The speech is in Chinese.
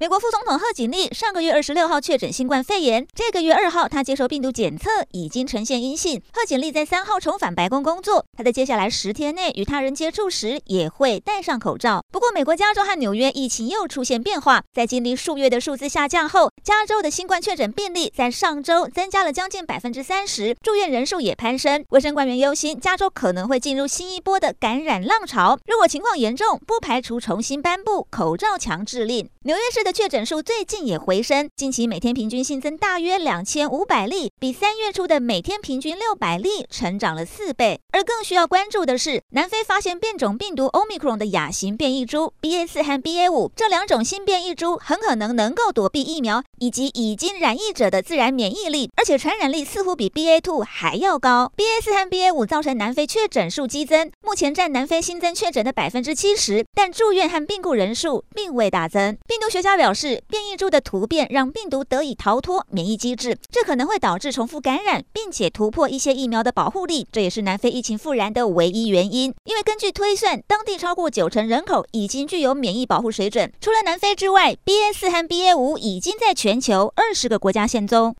美国副总统贺锦丽上个月二十六号确诊新冠肺炎，这个月二号他接受病毒检测，已经呈现阴性。贺锦丽在三号重返白宫工作，他在接下来十天内与他人接触时也会戴上口罩。不过，美国加州和纽约疫情又出现变化，在经历数月的数字下降后，加州的新冠确诊病例在上周增加了将近百分之三十，住院人数也攀升。卫生官员忧心，加州可能会进入新一波的感染浪潮。如果情况严重，不排除重新颁布口罩强制令。纽约市确诊数最近也回升，近期每天平均新增大约两千五百例，比三月初的每天平均六百例成长了四倍。而更需要关注的是，南非发现变种病毒 Omicron 的亚型变异株 BA 四和 BA 五这两种新变异株很可能能够躲避疫苗以及已经染疫者的自然免疫力，而且传染力似乎比 BA two 还要高。BA 四和 BA 五造成南非确诊数激增，目前占南非新增确诊的百分之七十，但住院和病故人数并未大增。病毒学家表示，变异株的突变让病毒得以逃脱免疫机制，这可能会导致重复感染，并且突破一些疫苗的保护力。这也是南非疫情复燃的唯一原因。因为根据推算，当地超过九成人口已经具有免疫保护水准。除了南非之外，BA 四和 BA 五已经在全球二十个国家现踪。